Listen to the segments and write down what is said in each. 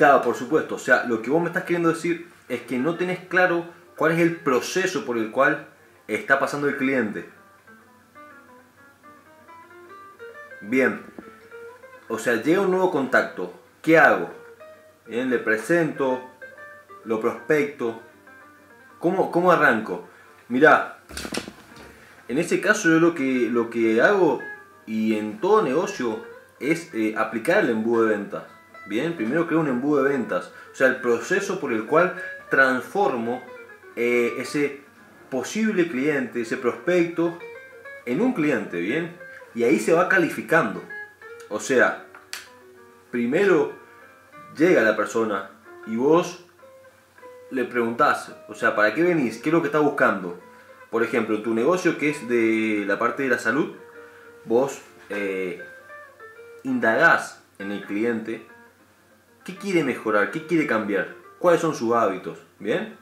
Claro, por supuesto. O sea, lo que vos me estás queriendo decir es que no tenés claro cuál es el proceso por el cual está pasando el cliente. Bien. O sea, llega un nuevo contacto. ¿Qué hago? Bien, le presento, lo prospecto. ¿Cómo, cómo arranco? Mirá, en ese caso yo lo que, lo que hago y en todo negocio es eh, aplicar el embudo de ventas. Bien, primero creo un embudo de ventas. O sea, el proceso por el cual transformo eh, ese posible cliente, ese prospecto, en un cliente, ¿bien? Y ahí se va calificando. O sea, primero llega la persona y vos le preguntás, o sea, ¿para qué venís? ¿Qué es lo que estás buscando? Por ejemplo, tu negocio que es de la parte de la salud, vos eh, indagás en el cliente qué quiere mejorar, qué quiere cambiar, cuáles son sus hábitos, ¿bien?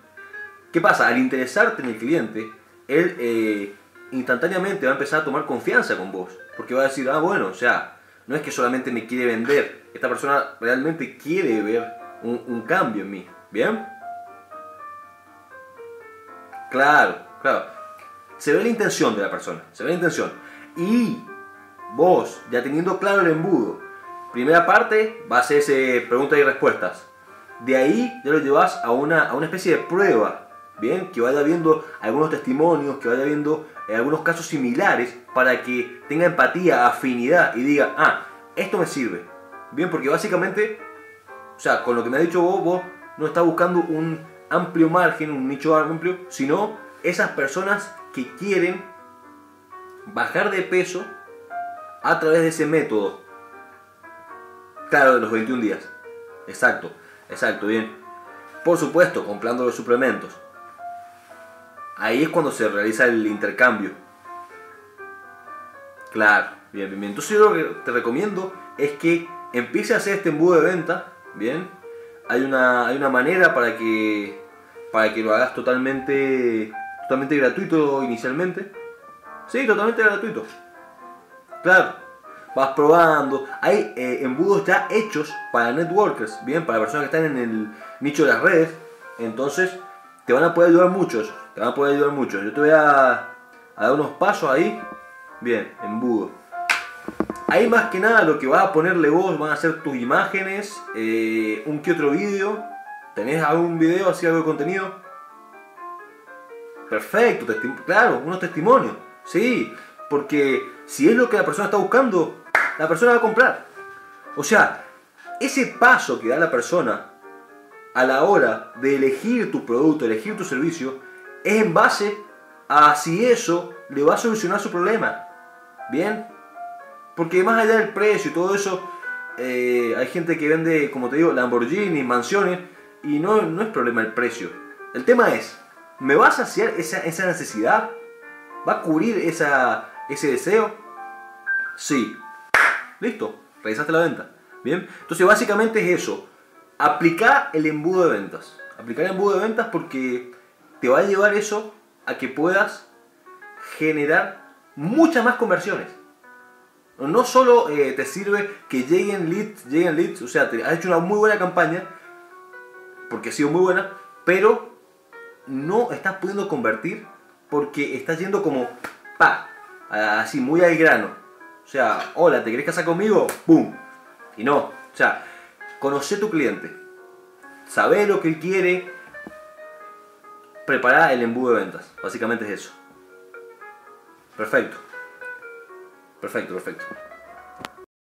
¿Qué pasa? Al interesarte en el cliente, él eh, instantáneamente va a empezar a tomar confianza con vos, porque va a decir, ah, bueno, o sea, no es que solamente me quiere vender, esta persona realmente quiere ver un, un cambio en mí, ¿bien? Claro, claro. Se ve la intención de la persona, se ve la intención. Y vos, ya teniendo claro el embudo, primera parte va a ser ese preguntas y respuestas. De ahí ya lo llevas a una, a una especie de prueba, ¿bien? Que vaya viendo algunos testimonios, que vaya viendo eh, algunos casos similares para que tenga empatía, afinidad y diga, ah, esto me sirve. Bien, porque básicamente, o sea, con lo que me ha dicho vos, vos no estás buscando un amplio margen, un nicho amplio, sino esas personas que quieren bajar de peso a través de ese método. Claro, de los 21 días. Exacto, exacto, bien. Por supuesto, comprando los suplementos. Ahí es cuando se realiza el intercambio. Claro, bien, bien. Entonces yo lo que te recomiendo es que empiece a hacer este embudo de venta, bien. Hay una, hay una manera para que, para que lo hagas totalmente, totalmente gratuito inicialmente. Sí, totalmente gratuito. Claro, vas probando. Hay eh, embudos ya hechos para networkers, bien, para personas que están en el nicho de las redes. Entonces, te van a poder ayudar muchos. Te van a poder ayudar mucho. Yo te voy a, a dar unos pasos ahí. Bien, embudo. Ahí más que nada lo que vas a ponerle vos van a ser tus imágenes, eh, un que otro vídeo. ¿Tenés algún video así, algo de contenido? Perfecto, claro, unos testimonios. Sí, porque si es lo que la persona está buscando, la persona va a comprar. O sea, ese paso que da la persona a la hora de elegir tu producto, elegir tu servicio, es en base a si eso le va a solucionar su problema. ¿Bien? Porque más allá del precio y todo eso, eh, hay gente que vende, como te digo, Lamborghini, mansiones, y no, no es problema el precio. El tema es, ¿me va a saciar esa, esa necesidad? ¿Va a cubrir esa, ese deseo? Sí. Listo, realizaste la venta. Bien, entonces básicamente es eso. Aplicar el embudo de ventas. Aplicar el embudo de ventas porque te va a llevar eso a que puedas generar muchas más conversiones. No solo eh, te sirve que lleguen leads, lleguen leads, o sea, te has hecho una muy buena campaña, porque ha sido muy buena, pero no estás pudiendo convertir porque estás yendo como, pa, así muy al grano. O sea, hola, ¿te querés casar conmigo? ¡Pum! Y no, o sea, conoce tu cliente, sabe lo que él quiere, prepara el embudo de ventas. Básicamente es eso. Perfecto. Perfecto, perfecto.